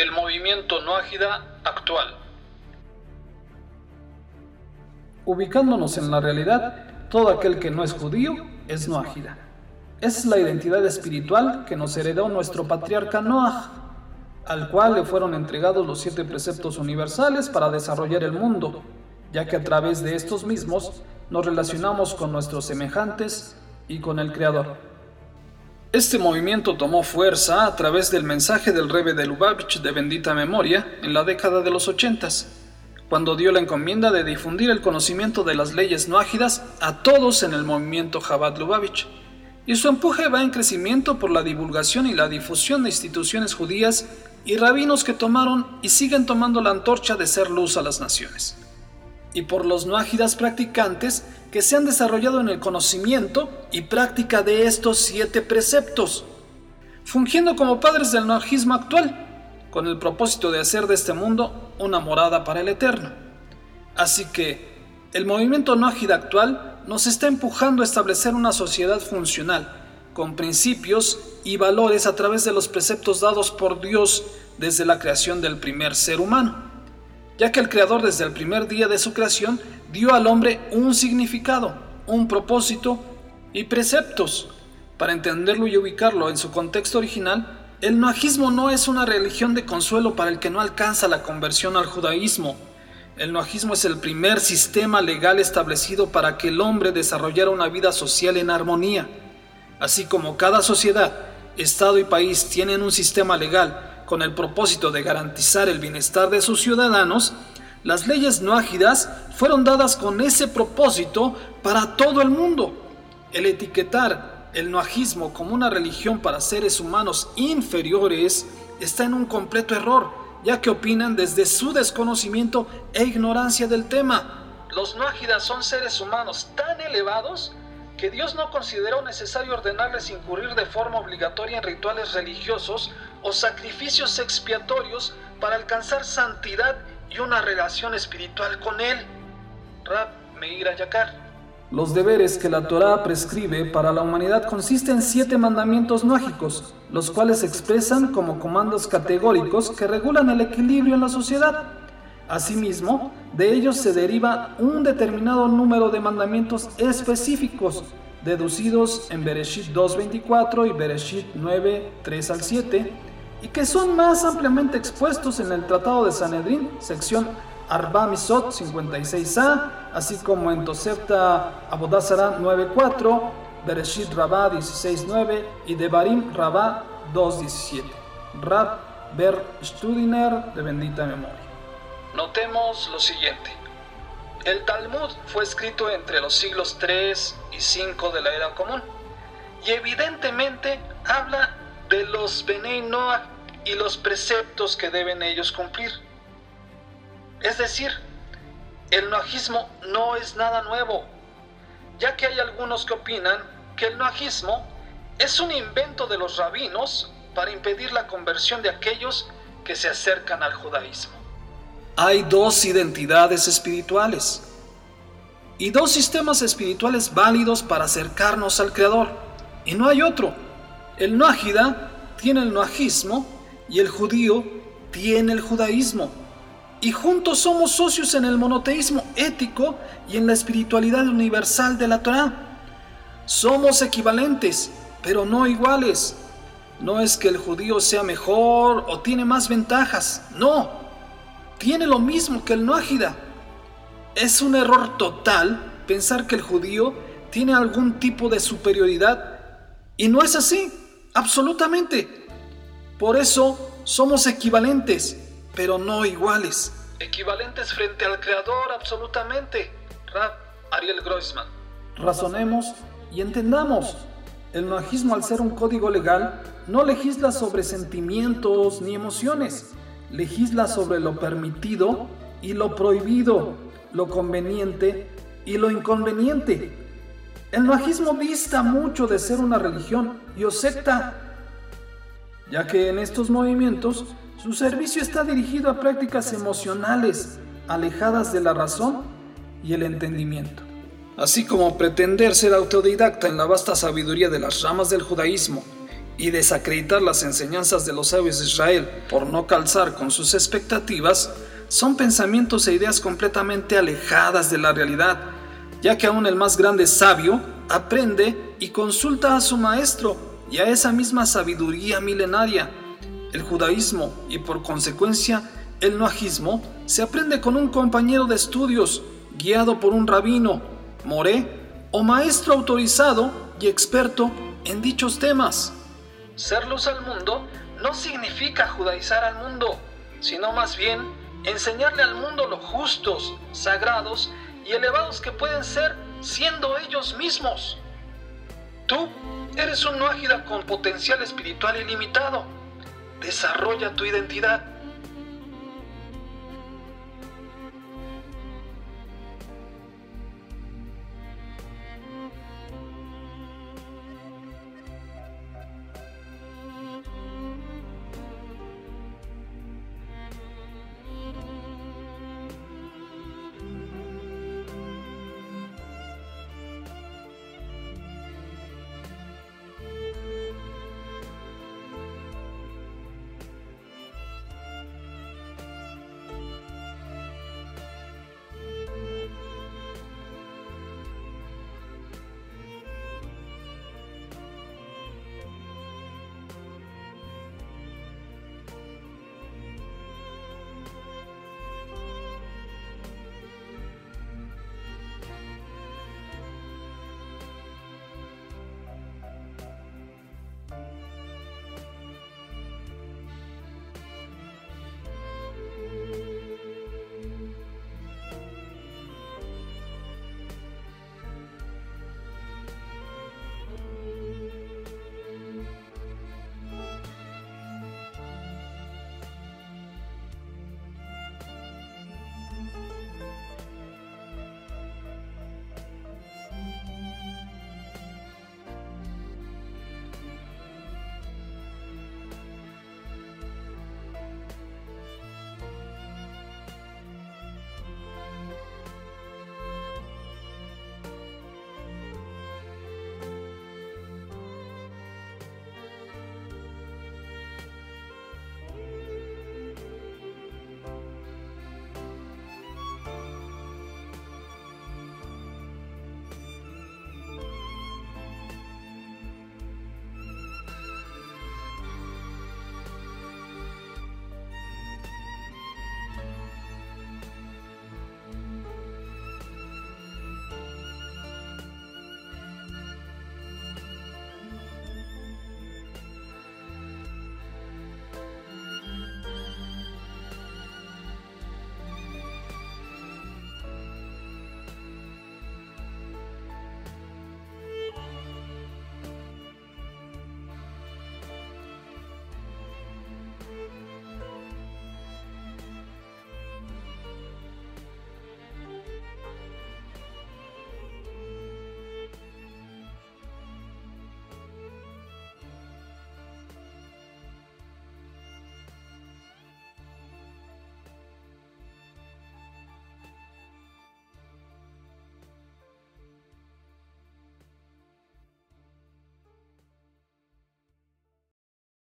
el movimiento noágida actual. Ubicándonos en la realidad, todo aquel que no es judío es noágida. Es la identidad espiritual que nos heredó nuestro patriarca Noah, al cual le fueron entregados los siete preceptos universales para desarrollar el mundo, ya que a través de estos mismos nos relacionamos con nuestros semejantes y con el Creador. Este movimiento tomó fuerza a través del mensaje del Rebbe de Lubavitch de bendita memoria en la década de los ochentas, cuando dio la encomienda de difundir el conocimiento de las leyes no ágidas a todos en el movimiento Chabad Lubavitch. Y su empuje va en crecimiento por la divulgación y la difusión de instituciones judías y rabinos que tomaron y siguen tomando la antorcha de ser luz a las naciones. Y por los no ágidas practicantes que se han desarrollado en el conocimiento y práctica de estos siete preceptos, fungiendo como padres del noajismo actual, con el propósito de hacer de este mundo una morada para el eterno. Así que el movimiento noágida actual nos está empujando a establecer una sociedad funcional, con principios y valores a través de los preceptos dados por Dios desde la creación del primer ser humano, ya que el Creador desde el primer día de su creación dio al hombre un significado, un propósito y preceptos. Para entenderlo y ubicarlo en su contexto original, el noajismo no es una religión de consuelo para el que no alcanza la conversión al judaísmo. El noajismo es el primer sistema legal establecido para que el hombre desarrollara una vida social en armonía. Así como cada sociedad, Estado y país tienen un sistema legal con el propósito de garantizar el bienestar de sus ciudadanos, las leyes no ágidas fueron dadas con ese propósito para todo el mundo. El etiquetar el noajismo como una religión para seres humanos inferiores está en un completo error, ya que opinan desde su desconocimiento e ignorancia del tema. Los noágidas son seres humanos tan elevados que Dios no consideró necesario ordenarles incurrir de forma obligatoria en rituales religiosos o sacrificios expiatorios para alcanzar santidad y una relación espiritual con Él. Rab Meir Yakar. Los deberes que la Torá prescribe para la humanidad consisten en siete mandamientos mágicos, los cuales se expresan como comandos categóricos que regulan el equilibrio en la sociedad. Asimismo, de ellos se deriva un determinado número de mandamientos específicos, deducidos en Bereshit 2.24 y Bereshit 9.3 al 7, y que son más ampliamente expuestos en el Tratado de Sanedrín, sección Arba Misot 56a, así como en Tosefta Abodazara 9.4, Bereshit Rabá 16.9 y Devarim Rabá 2.17. Rab Ber Studiner de bendita memoria. Notemos lo siguiente. El Talmud fue escrito entre los siglos 3 y 5 de la era común y evidentemente habla de los Benei Noah y los preceptos que deben ellos cumplir. Es decir, el noajismo no es nada nuevo, ya que hay algunos que opinan que el noajismo es un invento de los rabinos para impedir la conversión de aquellos que se acercan al judaísmo. Hay dos identidades espirituales y dos sistemas espirituales válidos para acercarnos al Creador, y no hay otro. El noágida tiene el noajismo y el judío tiene el judaísmo. Y juntos somos socios en el monoteísmo ético y en la espiritualidad universal de la Torah. Somos equivalentes, pero no iguales. No es que el judío sea mejor o tiene más ventajas, no. Tiene lo mismo que el noágida. Es un error total pensar que el judío tiene algún tipo de superioridad. Y no es así, absolutamente. Por eso somos equivalentes, pero no iguales. Equivalentes frente al Creador, absolutamente. Rab Ariel Groisman. Razonemos y entendamos. El noajismo, al ser un código legal, no legisla sobre sentimientos ni emociones. Legisla sobre lo permitido y lo prohibido, lo conveniente y lo inconveniente. El noajismo dista mucho de ser una religión y o secta ya que en estos movimientos su servicio está dirigido a prácticas emocionales alejadas de la razón y el entendimiento. Así como pretender ser autodidacta en la vasta sabiduría de las ramas del judaísmo y desacreditar las enseñanzas de los sabios de Israel por no calzar con sus expectativas son pensamientos e ideas completamente alejadas de la realidad, ya que aún el más grande sabio aprende y consulta a su maestro y a esa misma sabiduría milenaria. El judaísmo y por consecuencia el noajismo se aprende con un compañero de estudios, guiado por un rabino, moré o maestro autorizado y experto en dichos temas. Ser luz al mundo no significa judaizar al mundo, sino más bien enseñarle al mundo lo justos, sagrados y elevados que pueden ser siendo ellos mismos. Tú eres un noágida con potencial espiritual ilimitado. Desarrolla tu identidad